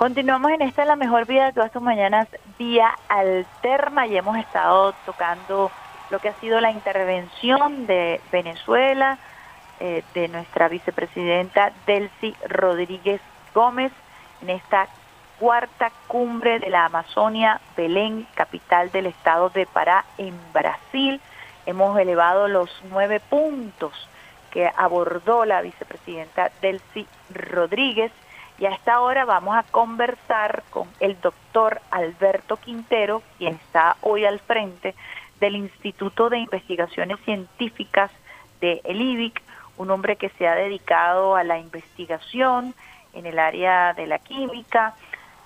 Continuamos en esta La Mejor Vida de todas tus mañanas, vía alterna, y hemos estado tocando lo que ha sido la intervención de Venezuela, eh, de nuestra vicepresidenta Delcy Rodríguez Gómez, en esta cuarta cumbre de la Amazonia, Belén, capital del estado de Pará, en Brasil. Hemos elevado los nueve puntos que abordó la vicepresidenta Delcy Rodríguez y a esta hora vamos a conversar con el doctor Alberto Quintero, quien está hoy al frente del Instituto de Investigaciones Científicas de el IBIC, un hombre que se ha dedicado a la investigación en el área de la química,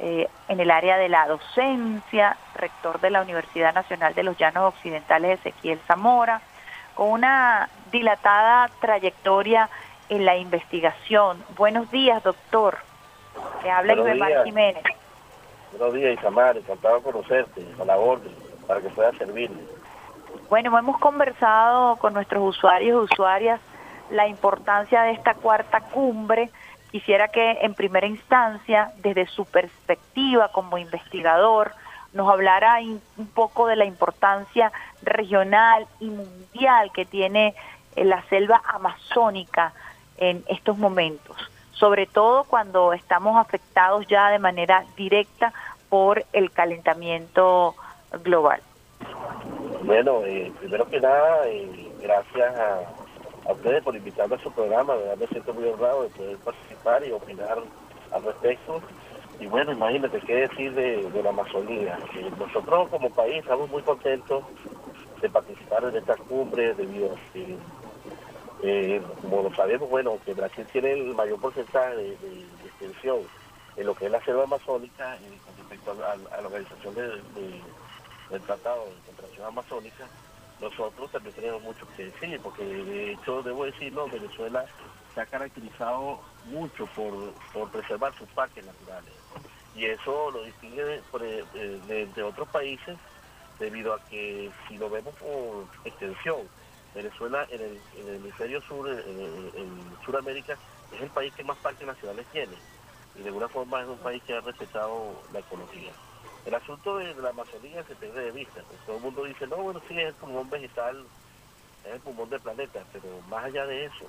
eh, en el área de la docencia, rector de la Universidad Nacional de los Llanos Occidentales Ezequiel Zamora, con una dilatada trayectoria en la investigación. Buenos días, doctor. Le habla Jiménez. Buenos días, Isamar. Encantado de conocerte, a la orden, para que pueda servirle. Bueno, hemos conversado con nuestros usuarios y usuarias la importancia de esta cuarta cumbre. Quisiera que en primera instancia, desde su perspectiva como investigador, nos hablara un poco de la importancia regional y mundial que tiene eh, la selva amazónica en estos momentos, sobre todo cuando estamos afectados ya de manera directa por el calentamiento global. Bueno, eh, primero que nada, eh, gracias a, ustedes por invitarme a su programa, de me siento muy honrado de poder participar y opinar al respecto. Y bueno, imagínate qué decir de, la Amazonía. nosotros como país estamos muy contentos de participar en estas cumbres debido a eh, como lo sabemos, bueno, que Brasil tiene el mayor porcentaje de, extensión en lo que es la selva amazónica con respecto a, la organización del Tratado de Cooperación Amazónica, nosotros también tenemos mucho que decir, porque de hecho, debo decirlo, Venezuela se ha caracterizado mucho por, preservar sus parques naturales. Y eso lo distingue de, otros países debido a que si lo vemos por extensión, Venezuela en el, hemisferio sur, en, Sudamérica, es el país que más parques nacionales tiene. Y de alguna forma es un país que ha respetado la ecología. El asunto de la Amazonía se pierde de vista. todo el mundo dice, no, bueno, sí, es el pulmón vegetal, es el pulmón del planeta, pero más allá de eso,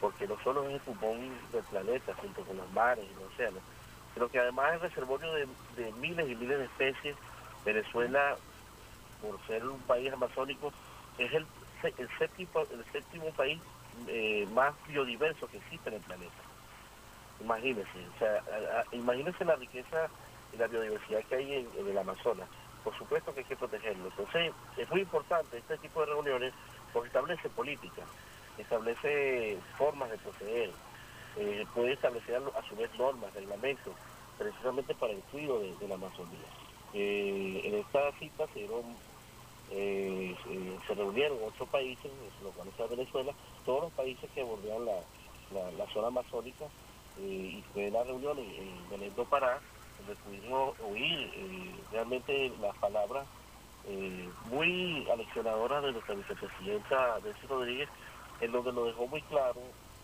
porque no solo es el pulmón del planeta, junto con los mares y los océanos, sino que además es reservorio de, miles y miles de especies. Venezuela, por ser un país amazónico, es el, el, séptimo, el séptimo país eh, más biodiverso que existe en el planeta. Imagínense, o sea, imagínense la riqueza y la biodiversidad que hay en, el Amazonas. Por supuesto que hay que protegerlo. Entonces, es muy importante este tipo de reuniones porque establece política establece formas de proceder, eh, puede establecer a su vez normas, reglamentos, precisamente para el cuidado de, la Amazonía. Eh, en esta cita se eh, se reunieron ocho países, los cuales está Venezuela, todos los países que bordean la, zona amazónica, y fue la reunión en, en Belén Pará, donde pudimos oír realmente las palabras muy aleccionadoras de nuestra vicepresidenta Delcy Rodríguez en donde lo dejó muy claro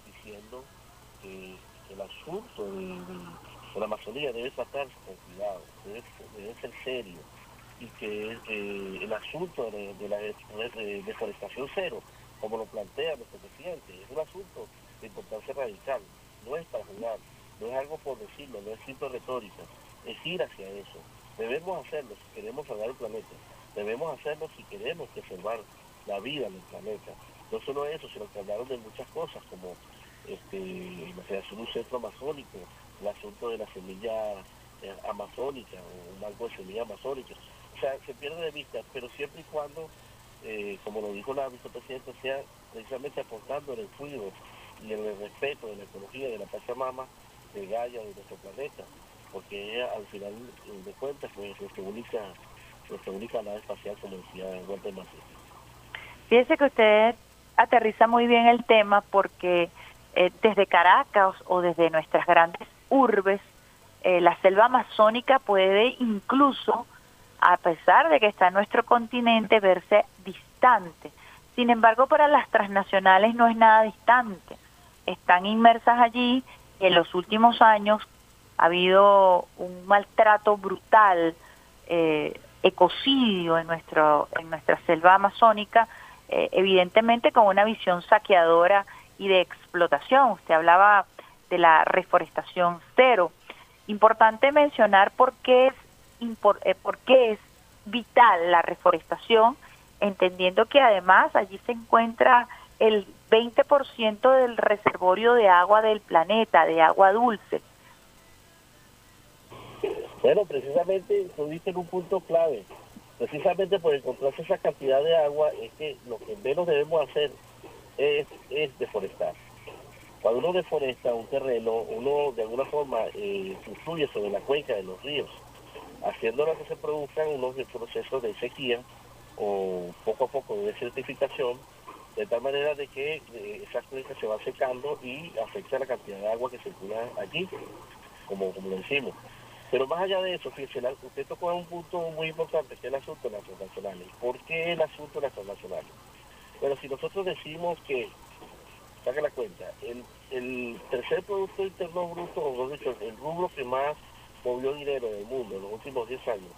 diciendo que el asunto de, la Amazonía debe tratarse con cuidado, debe, ser serio y que eh, el asunto de, la deforestación cero, como lo plantea nuestro presidente, es un asunto de importancia radical, no es para jugar, no es algo por decirlo, no es simple retórica, es ir hacia eso. Debemos hacerlo si queremos salvar el planeta, debemos hacerlo si queremos preservar la vida en el planeta. No solo eso, sino que hablaron de muchas cosas, como este, la creación de un centro amazónico, el asunto de la semilla eh, amazónica o un banco de semilla amazónica. Sea, se pierde de vista, pero siempre y cuando, eh, como lo dijo la vicepresidenta, sea precisamente aportando en el cuidado y en el respeto de la ecología de la Pachamama, de Gaia, de nuestro planeta, porque ella al final de cuentas fue nuestra única, nuestra única nave espacial, como decía Walter. Fíjese que usted aterriza muy bien el tema porque eh, desde Caracas o desde nuestras grandes urbes, eh, la selva amazónica puede incluso, a pesar de que está en nuestro continente, verse distante. Sin embargo, para las transnacionales no es nada distante. Están inmersas allí y en los últimos años, ha habido un maltrato brutal, eh, ecocidio en, nuestro, en nuestra selva amazónica, eh, evidentemente con una visión saqueadora y de explotación. Usted hablaba de la reforestación cero. Importante mencionar por qué por qué es vital la reforestación, entendiendo que además allí se encuentra el 20% del reservorio de agua del planeta, de agua dulce. Bueno, precisamente tú dices un punto clave. Precisamente por encontrarse esa cantidad de agua es que lo que menos debemos hacer es, es deforestar. Cuando uno deforesta un terreno, uno de alguna forma eh, sobre la cuenca de los ríos, haciendo que se produzcan unos procesos de sequía o poco a poco de desertificación, de tal manera de que eh, esa cuenca se va secando y afecta la cantidad de agua que circula allí, como, como lo decimos. Pero más allá de eso, fíjese, usted tocó un punto muy importante, que es el asunto de las transnacionales. ¿Por qué el asunto de las transnacionales? Bueno, si nosotros decimos que, saque la cuenta, el, el tercer Producto Interno Bruto, o dicho, el rubro que más movió dinero del mundo en los últimos 10 años,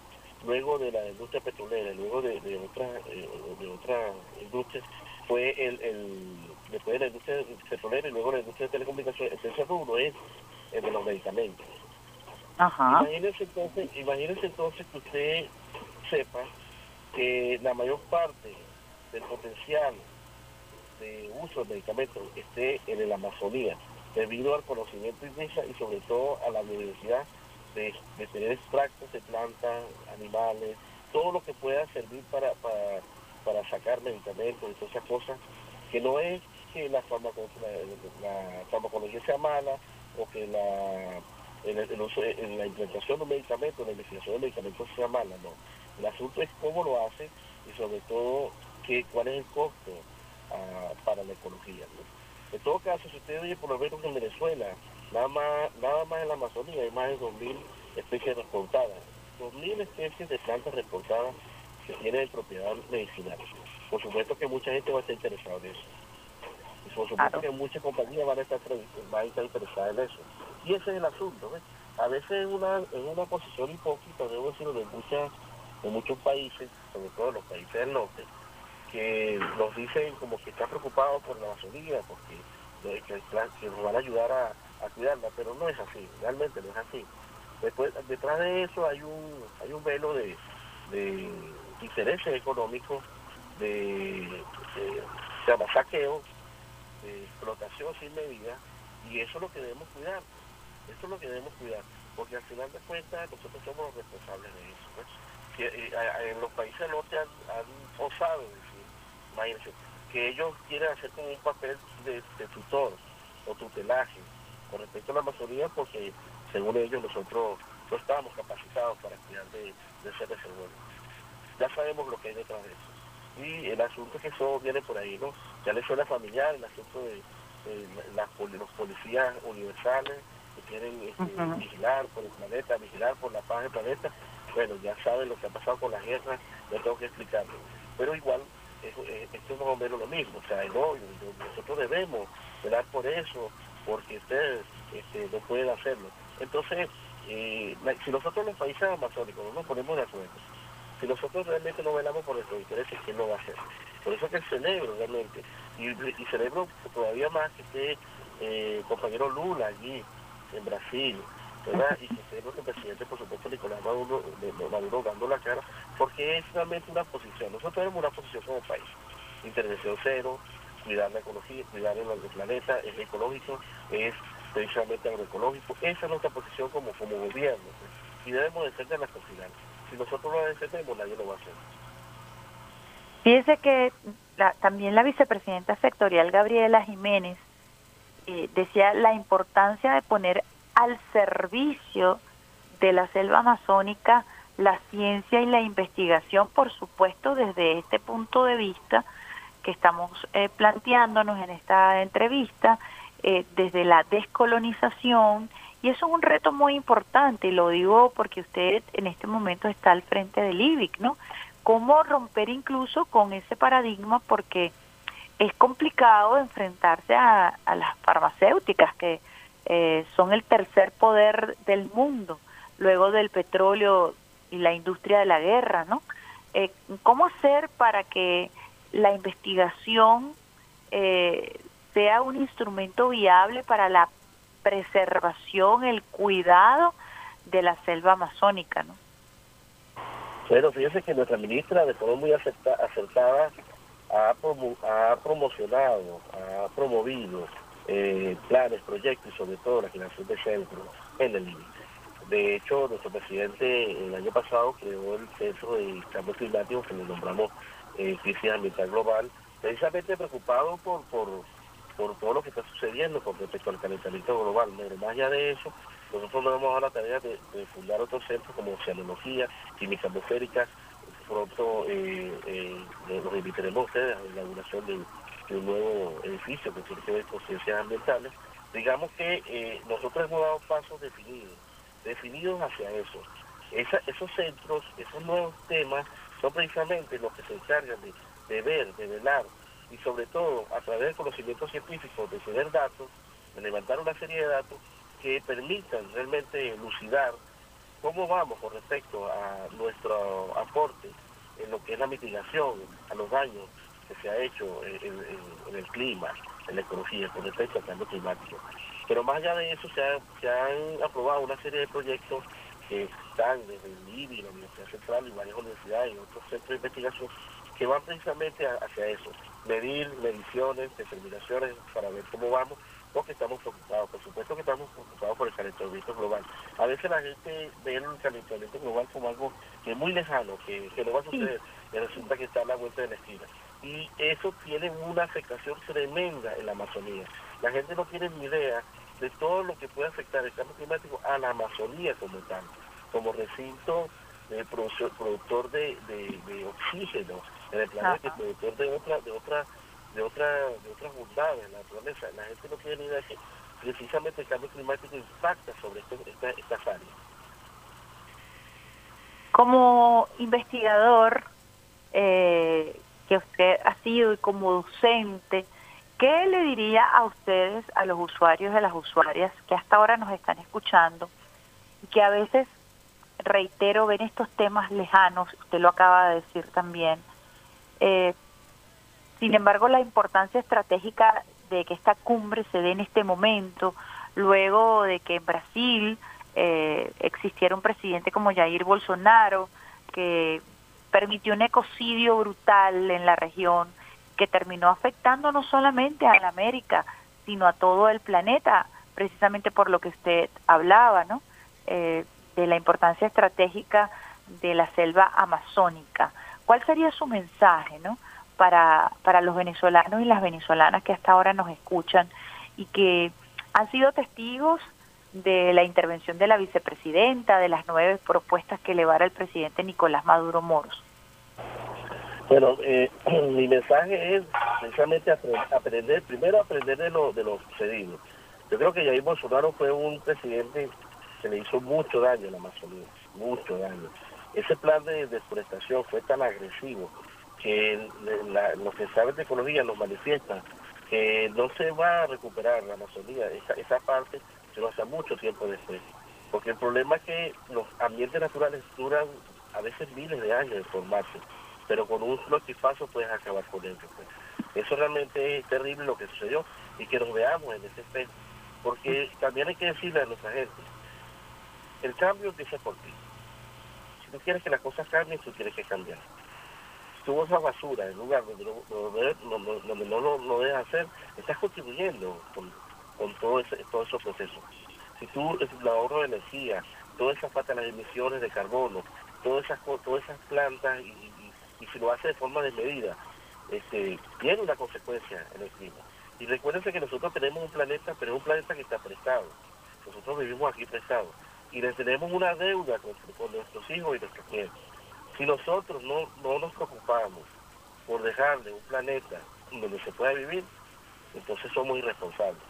luego de la industria petrolera, luego de, de otras eh, de otra industrias, fue el, el, después de la industria petrolera y luego la industria de telecomunicaciones, el tercer rubro es el de los medicamentos. Imagínese entonces, imagínese entonces que usted sepa que la mayor parte del potencial de uso de medicamentos esté en la Amazonía, debido al conocimiento indígena y sobre todo a la biodiversidad de, tener extractos de plantas, animales, todo lo que pueda servir para, para, sacar medicamentos y todas esas cosas, que no es que la, la farmacología sea mala o que la en, el, en la implantación de medicamentos, la investigación de medicamentos sea mala, no. El asunto es cómo lo hace y sobre todo qué, cuál es el costo ah, para la ecología. En todo caso, si usted oye por lo menos en Venezuela, nada más, nada más en la Amazonía hay más de 2.000 especies reportadas. 2.000 especies de plantas reportadas que tienen propiedad medicinal. Por supuesto que mucha gente va a estar interesada en eso. Y por supuesto que muchas compañías van a estar, van a estar interesadas en eso. Y ese es el asunto. A veces en una, en una posición hipócrita, debo decirlo, de, muchas, de muchos países, sobre todo los países del norte, que nos dicen como que están preocupados por la Amazonía, porque que, que nos van a ayudar a, cuidarla, pero no es así, realmente no es así. Después, detrás de eso hay un, hay un velo de, de intereses económicos, de, de, saqueo, de explotación sin medida, y eso es lo que debemos cuidar. Eso es lo que debemos cuidar, porque al final de cuentas nosotros somos los responsables de eso. Que, eh, en los países del norte han, osado decir, imagínense, que ellos quieren hacer como un papel de, tutor o tutelaje con respecto a la Amazonía porque según ellos nosotros no estábamos capacitados para cuidar de, de ese reservorio. Ya sabemos lo que hay detrás de eso. Y el asunto es que eso viene por ahí, ¿no? Ya le suena familiar el asunto de, los policías universales, que quieren este, vigilar por el planeta, vigilar por la paz del planeta, bueno, ya saben lo que ha pasado con las guerras, no tengo que explicarlo. Pero igual, esto es más o menos lo mismo, o sea, no, nosotros debemos velar por eso, porque ustedes este, no pueden hacerlo. Entonces, eh, si nosotros los países amazónicos no nos ponemos de acuerdo, si nosotros realmente no velamos por nuestros intereses, ¿quién lo va a hacer? Por eso que celebro realmente, y, celebro todavía más que esté eh, compañero Lula allí, en Brasil, ¿verdad? Y que tenemos el presidente, por supuesto, Nicolás Maduro, Maduro dando la cara, porque es realmente una posición. Nosotros tenemos una posición como país. Intervención cero, cuidar la ecología, cuidar el, planeta, es ecológico, es precisamente agroecológico. Esa es nuestra posición como, como gobierno. Y debemos defenderla hasta final. Si nosotros no la defendemos, nadie lo va a hacer. Fíjese que también la vicepresidenta sectorial Gabriela Jiménez eh, decía la importancia de poner al servicio de la selva amazónica la ciencia y la investigación, por supuesto, desde este punto de vista que estamos eh, planteándonos en esta entrevista, eh, desde la descolonización, y eso es un reto muy importante, y lo digo porque usted en este momento está al frente del IBIC, ¿no? ¿Cómo romper incluso con ese paradigma? Porque es complicado enfrentarse a, las farmacéuticas que, eh, son el tercer poder del mundo, luego del petróleo y la industria de la guerra, ¿no? Eh, ¿Cómo hacer para que la investigación eh, sea un instrumento viable para la preservación, el cuidado de la selva amazónica, ¿no? Bueno, fíjese que nuestra ministra, de forma muy acertada, ha, ha promocionado, ha promovido eh, planes, proyectos y sobre todo la creación de centros en el límite. De hecho, nuestro presidente el año pasado creó el Centro de Cambio Climático que le nombramos eh, Crisis Ambiental Global, precisamente preocupado por, por, por todo lo que está sucediendo con respecto al calentamiento global. Pero más allá de eso, nosotros nos vamos a la tarea de, fundar otros centros como Oceanología, Química Atmosférica, pronto eh, eh, los invitaremos a ustedes a la inauguración de un nuevo edificio que tiene que ver con ciencias ambientales, digamos que eh, nosotros hemos dado pasos definidos, definidos hacia eso. esos centros, esos nuevos temas, son precisamente los que se encargan de, ver, de velar y sobre todo a través del conocimiento científico, de tener datos, de levantar una serie de datos que permitan realmente elucidar cómo vamos con respecto a nuestro aporte en lo que es la mitigación a los daños que se ha hecho en, el clima, en la ecología, con respecto al cambio climático. Pero más allá de eso, se, han aprobado una serie de proyectos que están desde el IBI, la Universidad Central y varias universidades y otros centros de investigación que van precisamente hacia eso, medir mediciones, determinaciones para ver cómo vamos, porque estamos preocupados, por supuesto que estamos preocupados por el calentamiento global. A veces la gente ve el calentamiento global como algo que es muy lejano, que, que no va a suceder, y resulta que está a la vuelta de la esquina y eso tiene una afectación tremenda en la Amazonía. La gente no tiene ni idea de todo lo que puede afectar a la Amazonía como tal, como recinto productor de, oxígeno en el planeta, productor de otra, de otra, de otra, de otras bondades en la naturaleza. La gente no tiene ni idea de que precisamente el cambio climático impacta sobre estas áreas. Como investigador, eh, que usted ha sido y como docente, ¿qué le diría a ustedes, a los usuarios y a las usuarias que hasta ahora nos están escuchando y que a veces, reitero, ven estos temas lejanos, usted lo acaba de decir también, eh, sin embargo, la importancia estratégica de que esta cumbre se dé en este momento, luego de que en Brasil eh, existiera un presidente como Jair Bolsonaro, que permitió un ecocidio brutal en la región que terminó afectando no solamente a la América, sino a todo el planeta, precisamente por lo que usted hablaba, ¿no? Eh, de la importancia estratégica de la selva amazónica. ¿Cuál sería su mensaje, ¿no? Para, para los venezolanos y las venezolanas que hasta ahora nos escuchan y que han sido testigos de la intervención de la vicepresidenta, de las nueve propuestas que elevara el presidente Nicolás Maduro Moros. Bueno, eh, mi mensaje es precisamente aprender, primero aprender de lo, de lo sucedido. Yo creo que Jair Bolsonaro fue un presidente que le hizo mucho daño a la Amazonía, mucho daño. Ese plan de deforestación fue tan agresivo que los que saben de ecología nos manifiestan que no se va a recuperar la Amazonía, esa, esa parte se lo hace mucho tiempo después. Porque el problema es que los ambientes naturales duran a veces miles de años de formarse pero con un flotifazo puedes acabar con ello. Pues. Eso realmente es terrible lo que sucedió y que nos veamos en ese espejo. Porque también hay que decirle a nuestra gente, el cambio empieza por ti. Si tú quieres que las cosas cambien, tú tienes que cambiar. Si tú esa basura en lugar donde, no, lo, no dejas hacer, estás contribuyendo con, todo ese, todos esos procesos. Si tú el ahorro de energía, toda esa falta de las emisiones de carbono, todas esas, todas esas plantas y, y si lo hace de forma desmedida, este, tiene una consecuencia en el clima. Y recuérdense que nosotros tenemos un planeta, pero es un planeta que está prestado. Nosotros vivimos aquí prestados. Y le tenemos una deuda con, nuestros hijos y nuestros nietos. Si nosotros no, no nos preocupamos por dejarle un planeta donde se pueda vivir, entonces somos irresponsables.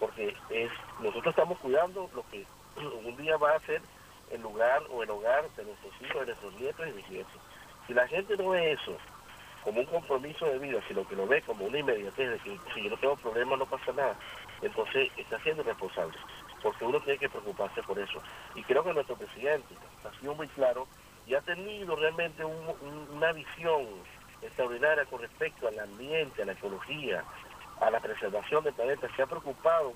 Porque es nosotros estamos cuidando lo que un día va a ser el lugar o el hogar de nuestros hijos, de nuestros nietos y bisnietos. Si la gente no ve eso como un compromiso de vida, sino que lo ve como una inmediatez de que si yo no tengo problema no pasa nada, entonces está siendo responsable. porque uno tiene que preocuparse por eso. Y creo que nuestro presidente ha sido muy claro y ha tenido realmente una visión extraordinaria con respecto al ambiente, a la ecología, a la preservación del planeta. Se ha preocupado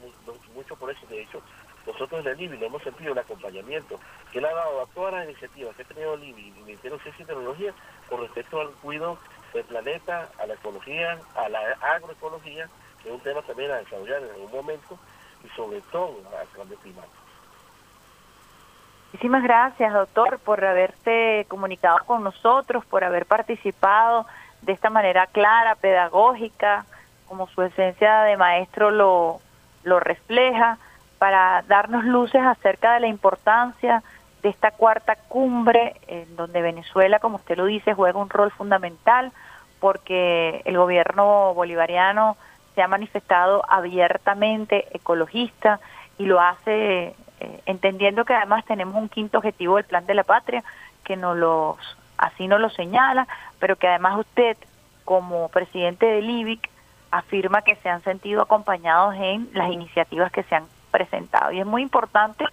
mucho por eso. De hecho, nosotros en el IBI hemos sentido el acompañamiento que le ha dado a todas las iniciativas que ha tenido el IBI el Ministerio de Ciencia y Tecnología con respecto al cuidado del planeta, a la ecología, a la agroecología, que es un tema también a desarrollar en algún momento, y sobre todo al cambio climático. Muchísimas gracias, doctor, por haberte comunicado con nosotros, por haber participado de esta manera clara, pedagógica, como su esencia de maestro lo, lo refleja, para darnos luces acerca de la importancia de esta cuarta cumbre, en donde Venezuela, como usted lo dice, juega un rol fundamental, porque el gobierno bolivariano se ha manifestado abiertamente ecologista y lo hace eh, entendiendo que además tenemos un quinto objetivo del Plan de la Patria, que no los, así nos lo señala, pero que además usted, como presidente del IBIC, afirma que se han sentido acompañados en las iniciativas que se han presentado. Y es muy importante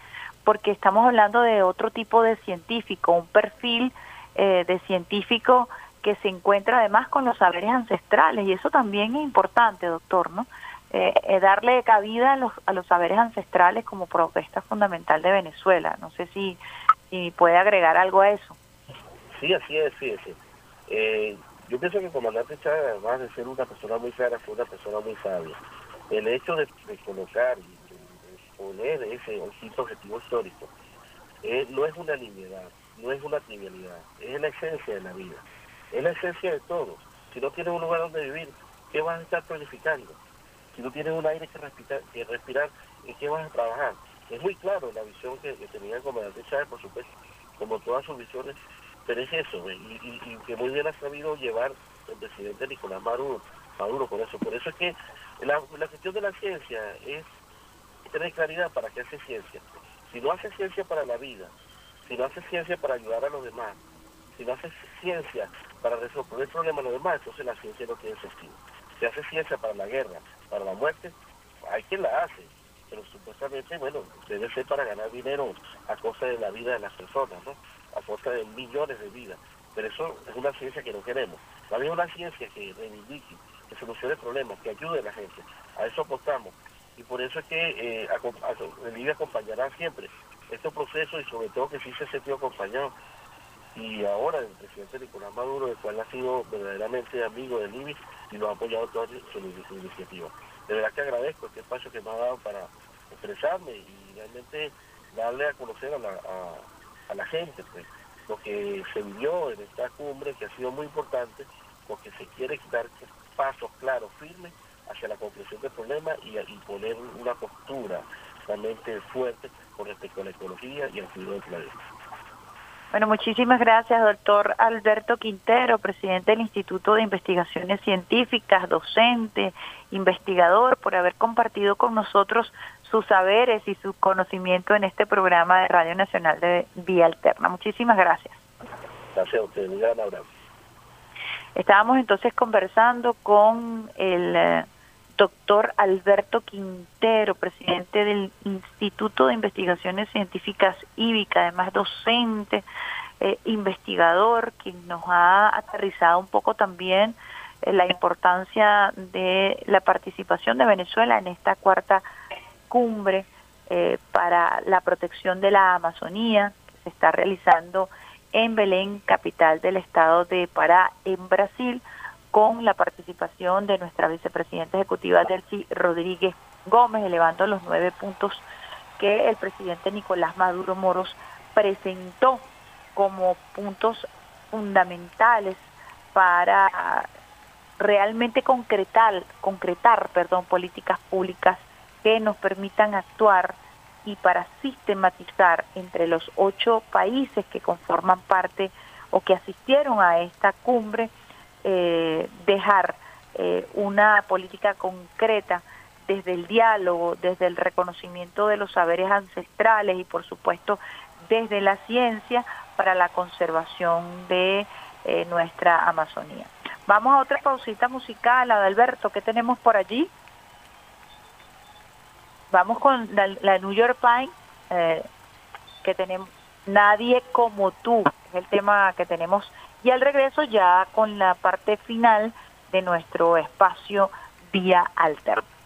porque estamos hablando de otro tipo de científico, un perfil eh, de científico que se encuentra además con los saberes ancestrales y eso también es importante, doctor, ¿no? Eh, eh, darle cabida a los, a los saberes ancestrales como propuesta fundamental de Venezuela. No sé si, si puede agregar algo a eso. Sí, así es, sí, sí. Eh, yo pienso que el comandante Chávez, además de ser una persona muy clara, fue una persona muy sabia. El hecho de, colocar y de, poner ese objetivo histórico no es una nimiedad, no es una trivialidad, es la esencia de la vida, es la esencia de todo. Si no tienes un lugar donde vivir, ¿qué vas a estar planificando? si no tienes un aire que respirar, que ¿en qué vas a trabajar? Es muy claro la visión que, tenía el comandante Chávez, por supuesto, como todas sus visiones, pero es eso, y, que muy bien ha sabido llevar el presidente Nicolás Maduro, Maduro por eso. Por eso es que la, la cuestión de la ciencia es tener claridad para qué hace ciencia. Si no hace ciencia para la vida, si no hace ciencia para ayudar a los demás, si no hace ciencia para resolver el problema a los demás, entonces la ciencia no tiene sentido. Si hace ciencia para la guerra, para la muerte, hay quien la hace, pero supuestamente, bueno, debe ser para ganar dinero a costa de la vida de las personas, ¿no? A costa de millones de vidas. Pero eso es una ciencia que no queremos. También una ciencia que reivindique, que solucione problemas, que ayude a la gente. A eso apostamos. Y por eso es que eh, el IBI acompañará siempre estos procesos y sobre todo que sí se sentido acompañado. Y ahora el presidente Nicolás Maduro, el cual ha sido verdaderamente amigo del IBI, y lo ha apoyado toda su, iniciativa. De verdad que agradezco este espacio que me ha dado para expresarme y realmente darle a conocer a la, a, la gente pues, lo que se vivió en esta cumbre, que ha sido muy importante, porque se quiere dar pasos claros, firmes, hacia la conclusión del problema y, y poner una postura realmente fuerte con respecto a la ecología y al cuidado del planeta. Bueno, muchísimas gracias, doctor Alberto Quintero, presidente del Instituto de Investigaciones Científicas, docente, investigador, por haber compartido con nosotros sus saberes y su conocimiento en este programa de Radio Nacional de Vía Alterna. Muchísimas gracias. Gracias a usted, un gran abrazo. Estábamos entonces conversando con el eh, doctor Alberto Quintero, presidente del Instituto de Investigaciones Científicas IBICA, además docente, eh, investigador, quien nos ha aterrizado un poco también eh, la importancia de la participación de Venezuela en esta cuarta cumbre eh, para la protección de la Amazonía, que se está realizando en Belén, capital del estado de Pará, en Brasil con la participación de nuestra vicepresidenta ejecutiva Delcy Rodríguez Gómez, elevando los nueve puntos que el presidente Nicolás Maduro Moros presentó como puntos fundamentales para realmente concretar, concretar perdón, políticas públicas que nos permitan actuar y para sistematizar entre los ocho países que conforman parte o que asistieron a esta cumbre eh, dejar eh, una política concreta desde el diálogo, desde el reconocimiento de los saberes ancestrales y por supuesto desde la ciencia para la conservación de eh, nuestra Amazonía. Vamos a otra pausita musical, Adalberto, ¿qué tenemos por allí? vamos con la, New York Pine, eh, que tenemos Nadie como tú, es el tema que tenemos. Y al regreso ya con la parte final de nuestro espacio vía alterno.